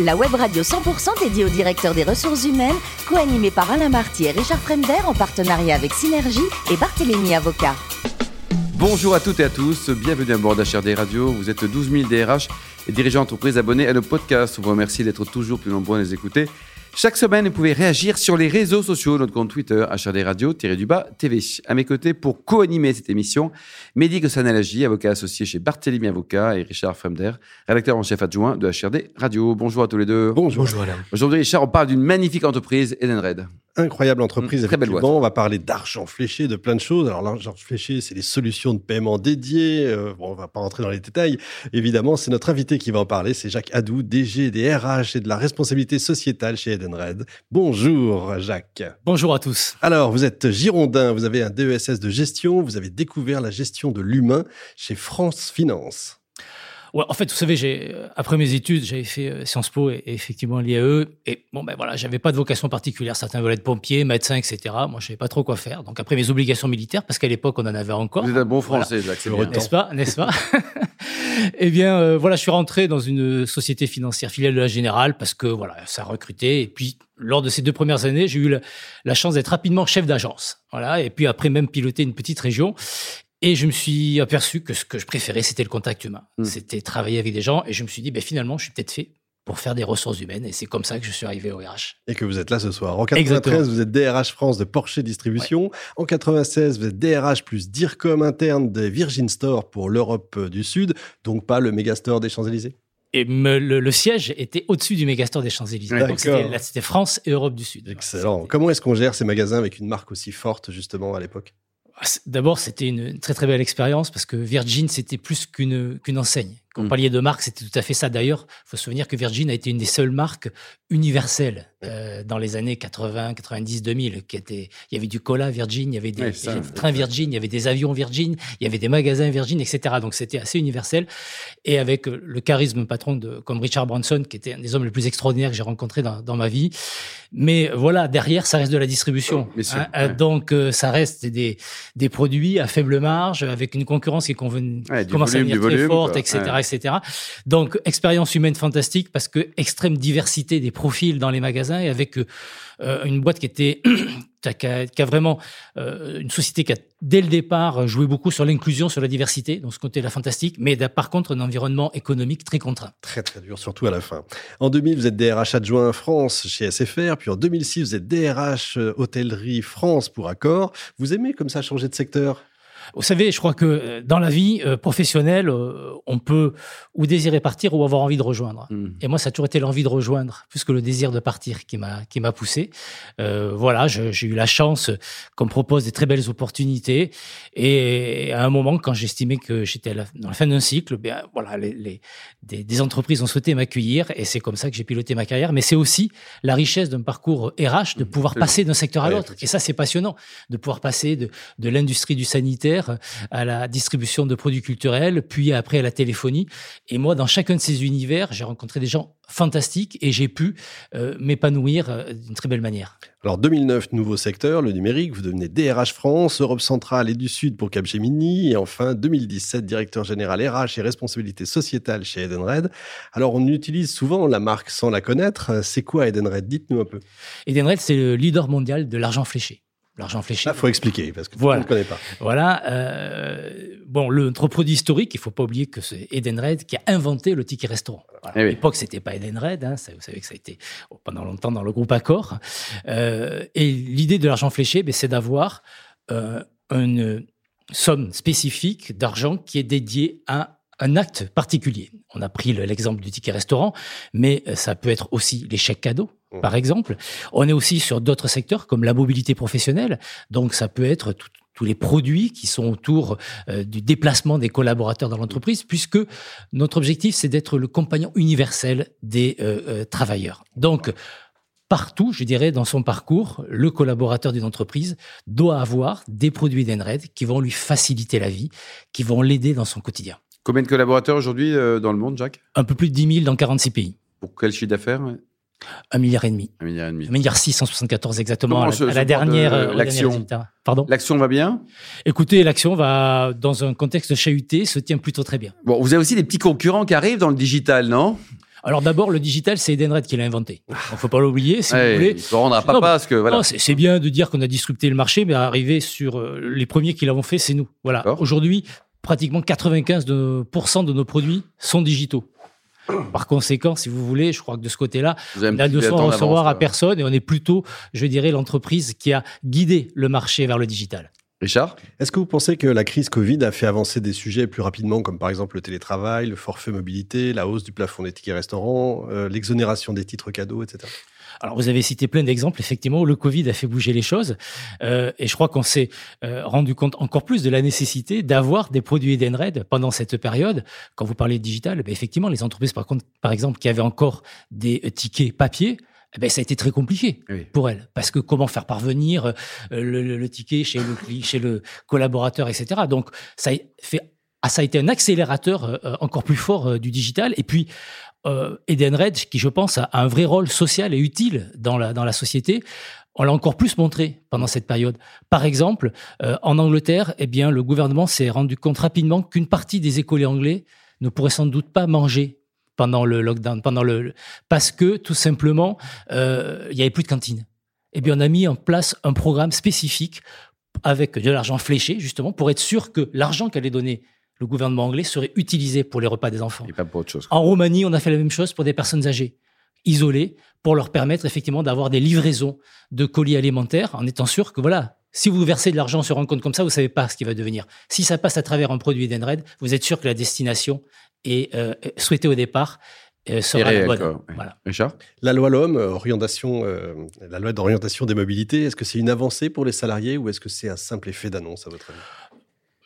La web radio 100% dédiée aux directeurs des ressources humaines, co-animée par Alain Marty et Richard Fremder en partenariat avec Synergie et Barthélémy Avocat. Bonjour à toutes et à tous, bienvenue à bord d'HRD Radio. Vous êtes 12 000 DRH et dirigeants d'entreprise abonnés à nos podcasts. On vous remercie d'être toujours plus nombreux à les écouter. Chaque semaine, vous pouvez réagir sur les réseaux sociaux, notre compte Twitter, HRD Radio-du-bas TV. À mes côtés, pour co-animer cette émission, Mehdi Gossanalagi, avocat associé chez Barthélémy Avocat, et Richard Fremder, rédacteur en chef adjoint de HRD Radio. Bonjour à tous les deux. Bonjour. Bonjour Alain. Aujourd'hui, Richard, on parle d'une magnifique entreprise, Edenred incroyable entreprise. Mmh, très belle boîte. On va parler d'argent fléché, de plein de choses. Alors l'argent fléché, c'est les solutions de paiement dédiées. Euh, bon, on va pas rentrer dans les détails. Évidemment, c'est notre invité qui va en parler. C'est Jacques Adou, DG des RH et de la responsabilité sociétale chez Edenred. Bonjour Jacques. Bonjour à tous. Alors, vous êtes girondin, vous avez un DESS de gestion, vous avez découvert la gestion de l'humain chez France Finance. Ouais, en fait, vous savez, j'ai euh, après mes études, j'avais fait euh, Sciences Po et, effectivement l'IAE. Et bon, ben voilà, j'avais pas de vocation particulière. Certains voulaient être pompiers, médecins, etc. Moi, je savais pas trop quoi faire. Donc après mes obligations militaires, parce qu'à l'époque, on en avait encore. Vous êtes un bon français, Jacques. N'est-ce pas, n'est-ce pas? Eh bien, euh, voilà, je suis rentré dans une société financière filiale de la Générale parce que voilà, ça recrutait. Et puis, lors de ces deux premières années, j'ai eu la, la chance d'être rapidement chef d'agence. Voilà, et puis après même piloter une petite région. Et je me suis aperçu que ce que je préférais, c'était le contact humain. Hmm. C'était travailler avec des gens. Et je me suis dit, ben, finalement, je suis peut-être fait pour faire des ressources humaines. Et c'est comme ça que je suis arrivé au RH. Et que vous êtes là ce soir. En 93, vous êtes DRH France de Porsche Distribution. En 96, vous êtes DRH plus DIRCOM interne de Virgin Store pour l'Europe du Sud. Donc pas le Megastore des Champs-Élysées et le, siège était au-dessus du Megastore des Champs-Élysées. Donc c'était France et Europe du Sud. Excellent. Comment est-ce qu'on gère ces magasins avec une marque aussi forte justement à l'époque? D'abord, c'était une très très belle expérience parce que Virgin, c'était plus qu'une qu'une enseigne. Quand on parlait de marque, c'était tout à fait ça. D'ailleurs, il faut se souvenir que Virgin a été une des seules marques universelles euh, dans les années 80, 90, 2000. Qui était, il y avait du cola Virgin, il y avait des, trains Virgin, il y avait des avions Virgin, il y avait des magasins Virgin, etc. Donc c'était assez universel. Et avec le charisme patron de, comme Richard Branson, qui était un des hommes les plus extraordinaires que j'ai rencontrés dans, dans, ma vie. Mais voilà, derrière, ça reste de la distribution. Hein, euh, donc euh, ça reste des, des produits à faible marge, avec une concurrence qui, conven... commence à devenir très forte, etc etc. Donc, expérience humaine fantastique parce que extrême diversité des profils dans les magasins et avec euh, une boîte qui était qui, a, vraiment euh, une société qui a dès le départ joué beaucoup sur l'inclusion, sur la diversité, donc ce côté-là fantastique, mais par contre un environnement économique très contraint. Très très dur, surtout à la fin. En 2000, vous êtes DRH adjoint France chez SFR, puis en 2006, vous êtes DRH euh, hôtellerie France pour Accor. Vous aimez comme ça changer de secteur? Vous savez, je crois que euh, dans la vie euh, professionnelle, euh, on peut ou désirer partir ou avoir envie de rejoindre. Hmm. Et moi, ça a toujours été l'envie de rejoindre plus que le désir de partir qui m'a qui m'a poussé. Euh, voilà, j'ai eu la chance qu'on me propose des très belles opportunités. Et à un moment, quand j'estimais que j'étais dans la fin d'un cycle, bien voilà, les, les des, des, entreprises ont souhaité m'accueillir et c'est comme ça que j'ai piloté ma carrière. Mais c'est aussi la richesse d'un parcours RH de hmm. pouvoir passer d'un secteur à l'autre. Et ça, c'est passionnant de pouvoir passer de de l'industrie du sanitaire à la distribution de produits culturels, puis après à la téléphonie. Et moi, dans chacun de ces univers, j'ai rencontré des gens fantastiques et j'ai pu euh, m'épanouir euh, d'une très belle manière. Alors 2009, nouveau secteur, le numérique, vous devenez DRH France, Europe centrale et du Sud pour Capgemini, et enfin 2017, directeur général RH et responsabilité sociétale chez Edenred. Alors on utilise souvent la marque sans la connaître. C'est quoi Edenred? Dites-nous un peu. Edenred, c'est le leader mondial de l'argent fléché l'argent fléché. Il faut expliquer parce que voilà. on ne connaît pas. Voilà. Euh, bon, produit historique, il faut pas oublier que c'est Edenred qui a inventé le ticket restaurant. Eh à l'époque, c'était pas Edenred. Hein, vous savez que ça a été pendant longtemps dans le groupe Accor. Euh, et l'idée de l'argent fléché, ben, c'est d'avoir euh, une somme spécifique d'argent qui est dédiée à un acte particulier. On a pris l'exemple du ticket restaurant, mais euh, ça peut être aussi les chèques cadeaux, mmh. par exemple. On est aussi sur d'autres secteurs comme la mobilité professionnelle, donc ça peut être tous les produits qui sont autour euh, du déplacement des collaborateurs dans l'entreprise, puisque notre objectif, c'est d'être le compagnon universel des euh, travailleurs. Donc, partout, je dirais, dans son parcours, le collaborateur d'une entreprise doit avoir des produits d'Enred qui vont lui faciliter la vie, qui vont l'aider dans son quotidien. Combien de collaborateurs aujourd'hui euh, dans le monde, Jacques? Un peu plus de 10 000 dans 46 pays. Pour quel chiffre d'affaires? Un milliard et demi. Un milliard et demi. Un milliard 674 exactement à, la, dernière. Euh, l'action. Pardon. L'action va bien? Écoutez, l'action va dans un contexte chahuté se tient plutôt très bien. Bon, vous avez aussi des petits concurrents qui arrivent dans le digital, non? Alors d'abord, le digital, c'est Edenred qui l'a inventé. Il faut pas l'oublier, si Ouais, vous voulez. Il faut rendre à papa parce que voilà. C'est bien de dire qu'on a disrupté le marché, mais arriver sur euh, les premiers qui l'avons fait, c'est nous. Voilà. Aujourd'hui, pratiquement 95% de, pourcent de nos produits sont digitaux. Par conséquent, si vous voulez, je crois que de ce côté-là, on a de temps recevoir à personne et on est plutôt, je dirais, l'entreprise qui a guidé le marché vers le digital. Richard? Est-ce que vous pensez que la crise Covid a fait avancer des sujets plus rapidement, comme par exemple le télétravail, le forfait mobilité, la hausse du plafond des tickets restaurants, euh, l'exonération des titres cadeaux, etc. Alors, vous avez cité plein d'exemples. Effectivement, où le Covid a fait bouger les choses. Euh, et je crois qu'on s'est euh, rendu compte encore plus de la nécessité d'avoir des produits Edenred pendant cette période. Quand vous parlez de digital, ben, effectivement, les entreprises, par contre, par exemple, qui avaient encore des euh, tickets papier, eh ben, ça a été très compliqué Oui. pour elles. Parce que comment faire parvenir euh, le, le- le ticket chez le, chez le collaborateur, etc. Donc, ça a, fait, ah, ça a été un accélérateur euh, encore plus fort du digital. Et puis, euh, Edenred, qui je pense a un vrai rôle social et utile dans la, dans la société, on l'a encore plus montré pendant cette période. Par exemple, euh, en Angleterre, eh bien, le gouvernement s'est rendu compte rapidement qu'une partie des écoliers anglais ne pourraient sans doute pas manger pendant le lockdown, pendant le, parce que tout simplement, euh, il y avait plus de cantine. Eh bien, on a mis en place un programme spécifique avec de l'argent fléché, justement, pour être sûr que l'argent qu'allait donner le gouvernement anglais serait utilisé pour les repas des enfants. Et pas pour autre chose. En Roumanie, on a fait la même chose pour des personnes âgées, isolées, pour leur permettre effectivement d'avoir des livraisons de colis alimentaires, en étant sûr que voilà, si vous versez de l'argent sur un compte comme ça, vous savez pas ce qui va devenir. Si ça passe à travers un produit Edenred, vous êtes sûr que la destination est euh, souhaitée au départ euh, sera la bonne. Voilà. Richard? La loi LOM, euh, orientation, euh, la loi d'orientation des mobilités, est-ce que c'est une avancée pour les salariés ou est-ce que c'est un simple effet d'annonce à votre avis?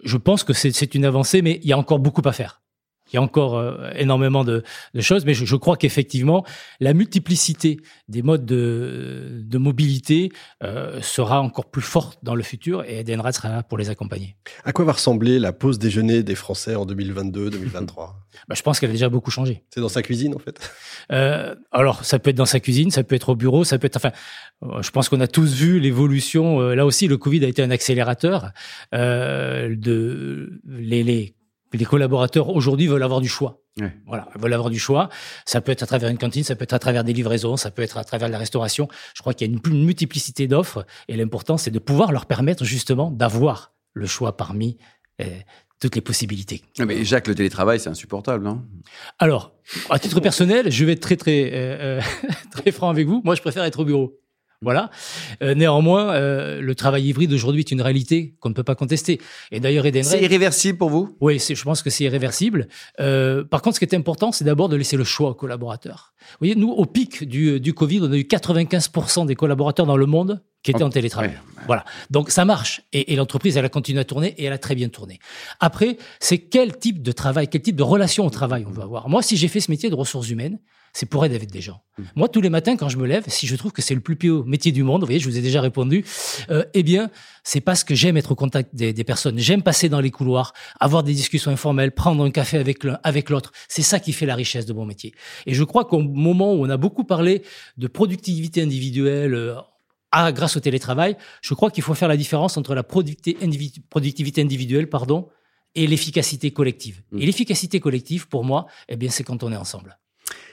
Je pense que c'est une avancée, mais il y a encore beaucoup à faire. Il y a encore euh, énormément de, de choses, mais je, je crois qu'effectivement, la multiplicité des modes de, de mobilité euh, sera encore plus forte dans le futur et Edenred sera là pour les accompagner. À quoi va ressembler la pause déjeuner des Français en 2022-2023 Bah, je pense qu'elle a déjà beaucoup changé. C'est dans sa cuisine en fait? Euh, alors, ça peut être dans sa cuisine, ça peut être au bureau, ça peut être. Enfin, je pense qu'on a tous vu l'évolution. là aussi, le Covid a été un accélérateur. Euh, de les, les, les collaborateurs aujourd'hui veulent avoir du choix. Voilà, veulent avoir du choix. Ça peut être à travers une cantine, ça peut être à travers des livraisons, ça peut être à travers la restauration. Je crois qu'il y a une, une multiplicité d'offres et l'important, c'est de pouvoir leur permettre justement d'avoir le choix parmi euh, toutes les possibilités. Ah, Mais Jacques, le télétravail, c'est insupportable, non Alors, à titre personnel, je vais être très très euh, euh, très franc avec vous. Moi, je préfère être au bureau. Voilà. Euh, néanmoins, euh, le travail hybride aujourd'hui est une réalité qu'on ne peut pas contester. Et d'ailleurs, C'est Edenred, irréversible pour vous? Oui, c'est- je pense que c'est irréversible. Euh, par contre, ce qui est important, c'est d'abord de laisser le choix aux collaborateurs. Vous voyez, nous, au pic du, du Covid, on a eu 95% des collaborateurs dans le monde qui étaient en télétravail. Ouais. Voilà. Donc ça marche. Et, et l'entreprise, elle a continué à tourner et elle a très bien tourné. Après, c'est quel type de travail, quel type de relation au travail on veut avoir? Moi, si j'ai fait ce métier de ressources humaines, c'est pour aider avec des gens. Moi, tous les matins, quand je me lève, si je trouve que c'est le plus haut métier du monde, vous voyez, je vous ai déjà répondu, euh, eh bien, c'est parce que j'aime être au contact des, des personnes. J'aime passer dans les couloirs, avoir des discussions informelles, prendre un café avec l'un, avec l'autre. C'est ça qui fait la richesse de mon métier. Et je crois qu'au moment où on a beaucoup parlé de productivité individuelle, euh, ah, grâce au télétravail, je crois qu'il faut faire la différence entre la producti- individu- productivité individuelle, pardon, et l'efficacité collective. Mm. Et l'efficacité collective, pour moi, eh bien, c'est quand on est ensemble.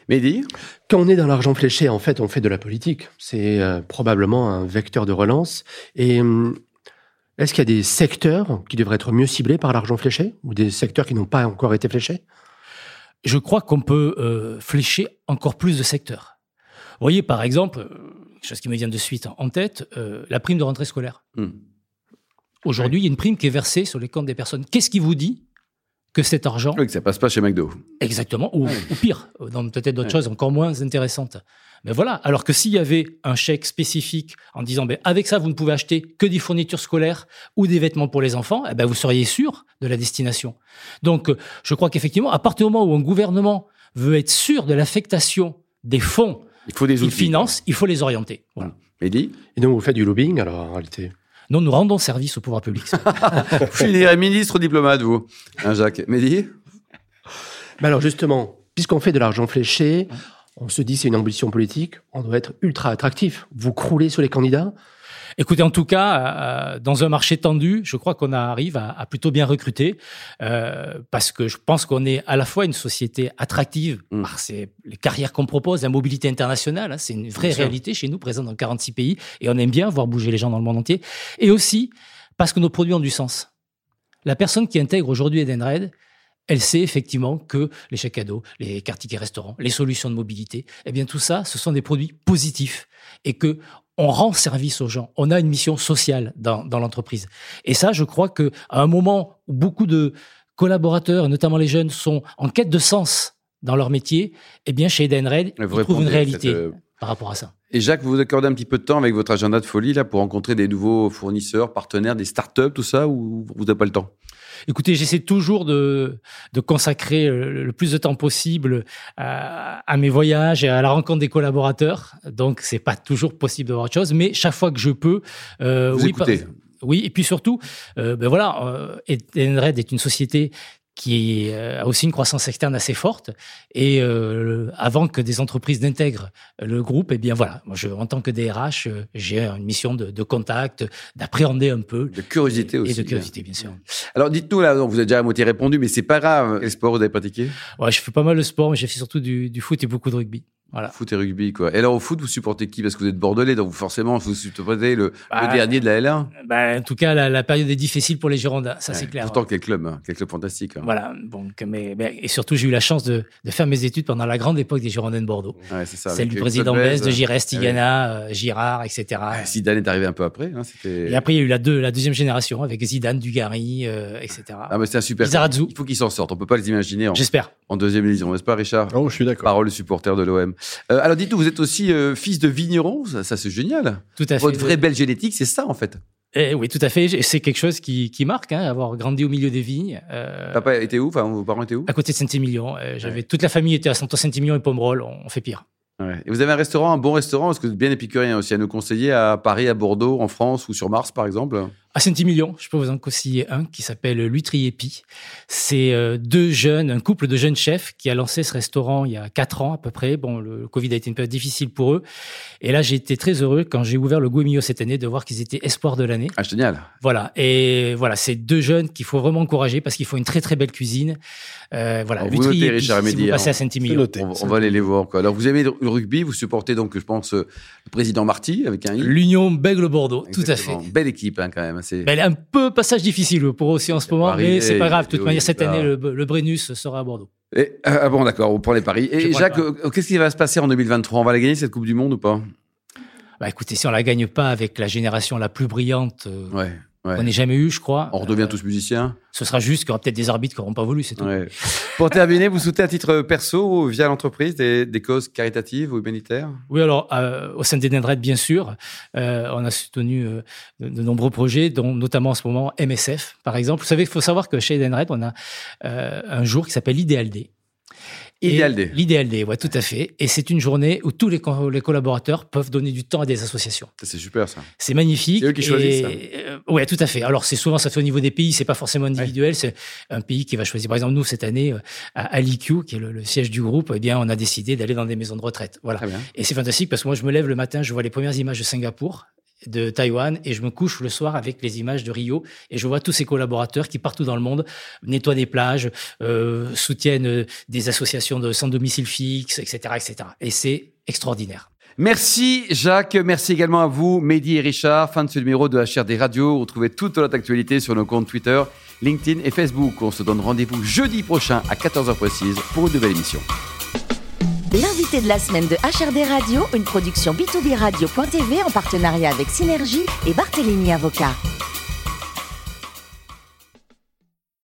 Mehdi Quand on est dans l'argent fléché, en fait, on fait de la politique. C'est euh, probablement un vecteur de relance. Et hum, est-ce qu'il y a des secteurs qui devraient être mieux ciblés par l'argent fléché ou des secteurs qui n'ont pas encore été fléchés? Je crois qu'on peut euh, flécher encore plus de secteurs. Vous voyez, par exemple, euh, quelque chose qui me vient de suite en tête, euh, la prime de rentrée scolaire. Hmm. Aujourd'hui, il y a une prime qui est versée sur les comptes des personnes. Qu'est-ce qui vous dit que cet argent, Oui, que ça passe pas chez McDo. exactement, ou, ou pire, euh, dans peut-être d'autres Ouais. choses encore moins intéressantes. Mais voilà, alors que s'il y avait un chèque spécifique en disant, ben, avec ça, vous ne pouvez acheter que des fournitures scolaires ou des vêtements pour les enfants, eh ben, vous seriez sûr de la destination. Donc, euh, je crois qu'effectivement, à partir du moment où un gouvernement veut être sûr de l'affectation des fonds Il faut des qu'il outils. finance, il faut les orienter. Voilà. Mehdi? Et donc, vous faites du lobbying, alors, en réalité? Non, nous rendons service au pouvoir public. Vous finirez ministre diplomate, vous. Hein, Jacques Mehdi? Mais alors, justement, puisqu'on fait de l'argent fléché, on se dit c'est une ambition politique, on doit être ultra attractif. Vous croulez sur les candidats? Écoutez, en tout cas, euh, dans un marché tendu, je crois qu'on arrive à, à, plutôt bien recruter euh, parce que je pense qu'on est à la fois une société attractive Mm. par les carrières qu'on propose, la mobilité internationale, hein, c'est une vraie réalité chez nous, présente dans 46 pays, et on aime bien voir bouger les gens dans le monde entier. Et aussi parce que nos produits ont du sens. La personne qui intègre aujourd'hui Edenred, elle sait effectivement que les chèques cadeaux, les cartes tickets restaurants, les solutions de mobilité, eh bien tout ça, ce sont des produits positifs et que on rend service aux gens. On a une mission sociale dans, dans l'entreprise. Et ça, je crois que à un moment où beaucoup de collaborateurs, et notamment les jeunes, sont en quête de sens dans leur métier, eh bien chez Edenred, ils trouvent une réalité cette, euh, par rapport à ça. Et Jacques, vous vous accordez un petit peu de temps avec votre agenda de folie là pour rencontrer des nouveaux fournisseurs, partenaires, des startups, tout ça, ou vous n'avez pas le temps? Écoutez, j'essaie toujours de, de consacrer le, le plus de temps possible à, à mes voyages et à la rencontre des collaborateurs. Donc, c'est pas toujours possible d'avoir autre chose, mais chaque fois que je peux, euh, Vous oui, par- oui, et puis surtout, euh, ben voilà, euh, Edenred est une société qui euh, a aussi une croissance externe assez forte. Et euh, avant que des entreprises n'intègrent le groupe, eh bien voilà, moi je, en tant que DRH, euh, j'ai une mission de, de contact, d'appréhender un peu. De curiosité et aussi. de curiosité, bien sûr. Alors dites-nous là, vous avez déjà à moitié répondu, mais c'est pas grave. Quel sport vous avez pratiqué? Ouais, je fais pas mal de sport, mais j'ai fait surtout du, du foot et beaucoup de rugby. Voilà. Foot et rugby, quoi. Et alors au foot, vous supportez qui? Parce que vous êtes bordelais, donc forcément, vous supportez le, le Bah, dernier de la L1. Ben, en tout cas, la, la période est difficile pour les Girondins, ça c'est clair. Pourtant, quel club, hein, quel club fantastique. hein. Voilà. Donc, mais, mais- et surtout, j'ai eu la chance de, de faire mes études pendant la grande époque des Girondins de Bordeaux. Ouais, c'est ça. Celle du président Club Bess, de Bèze. Giresse, Tigana, euh, Girard, etc. Ouais, Zidane est arrivé un peu après. Hein, c'était... Et après, il y a eu la, deux, la deuxième génération avec Zidane, Dugarry, euh, etc. Ah, mais c'est un super. Il faut qu'ils s'en sortent. On peut pas les imaginer en, J'espère. en deuxième division, n'est-ce pas, Richard? Oh, je suis d'accord. Parole supporter de l'OM. Euh, alors dites-nous, vous êtes aussi euh, fils de vigneron, ça, ça, c'est génial. Tout à fait. Votre vraie belle génétique, c'est ça en fait. Eh oui, tout à fait. C'est quelque chose qui, qui marque, hein, avoir grandi au milieu des vignes. euh, Papa était où? Enfin, vos parents étaient où? à côté de Saint-Émilion. J'avais toute la famille était à Saint-Émilion et Pomerol. On, on fait pire. Ouais. Et vous avez un restaurant, un bon restaurant, parce que vous êtes bien épicurien aussi, à nous conseiller à Paris, à Bordeaux, en France ou sur Mars par exemple? À Saint-Émilion, je peux vous en conseiller un qui s'appelle L'Huîtrier Épi. C'est euh, deux jeunes, un couple de jeunes chefs qui a lancé ce restaurant il y a quatre ans à peu près. Bon, le Covid a été une période difficile pour eux. Et là, j'ai été très heureux quand j'ai ouvert le Milieu cette année de voir qu'ils étaient espoirs de l'année. Ah, génial. Voilà. Et voilà, c'est deux jeunes qu'il faut vraiment encourager parce qu'ils font une très très belle cuisine. Euh, voilà. Alors, vous notez, Richard si vous Amédi, passez hein. à noté. On, on va aller les voir. Quoi. Alors vous aimez le rugby, vous supportez donc, je pense, euh, le président Marty avec un I. L'Union Bègle-Bordeaux, tout à fait. Belle équipe hein, quand même. C'est... Ben, un peu passage difficile pour eux aussi en ce moment, Paris, mais c'est pas grave. De toute oui, manière, cette ça. année, le, le Brennus sera à Bordeaux. Et- ah bon, d'accord, on prend les paris. Et Jacques, euh, qu'est-ce qui va se passer en 2023 On va la gagner cette Coupe du Monde ou pas? Bah écoutez, si on la gagne pas avec la génération la plus brillante euh, Ouais. Ouais. qu'on ait jamais eue, je crois, On redevient euh, tous musiciens. ce sera juste qu'il y aura peut-être des arbitres qui n'auront pas voulu, c'est tout. Ouais. Pour terminer, vous souhaitez à titre perso, via l'entreprise, des, des causes caritatives ou humanitaires? Oui, alors euh, au sein d'Edenred, bien sûr, euh, on a soutenu euh, de, de nombreux projets, dont notamment en ce moment MSF, par exemple. Vous savez, il faut savoir que chez Edenred, on a euh, un jour qui s'appelle l'Idéal Day. Idéal Day. L'Idéal ouais, tout à fait. Et c'est une journée où tous les, co- les collaborateurs peuvent donner du temps à des associations. Ça, C'est super ça. C'est magnifique. C'est eux qui choisissent, Et, euh, ouais, tout à fait. Alors, c'est souvent, ça fait au niveau des pays, c'est pas forcément individuel. C'est un pays qui va choisir. Par exemple, nous, cette année, euh, à Alicu, qui est le, le siège du groupe, eh bien, on a décidé d'aller dans des maisons de retraite. Voilà. Et c'est fantastique parce que moi, je me lève le matin, je vois les premières images de Singapour, de Taïwan, et je me couche le soir avec les images de Rio, et je vois tous ces collaborateurs qui, partout dans le monde, nettoient des plages, euh, soutiennent euh, des associations de sans domicile fixe, etc., etc. Et c'est extraordinaire. Merci Jacques, merci également à vous, Mehdi et Richard. Fin de ce numéro de HRD Radio. Retrouvez toute notre actualité sur nos comptes Twitter, LinkedIn et Facebook. On se donne rendez-vous jeudi prochain à 14h précise pour une nouvelle émission. L'invité de la semaine de HRD Radio, une production B2B Radio.tv en partenariat avec Synergie et Barthélémy Avocat.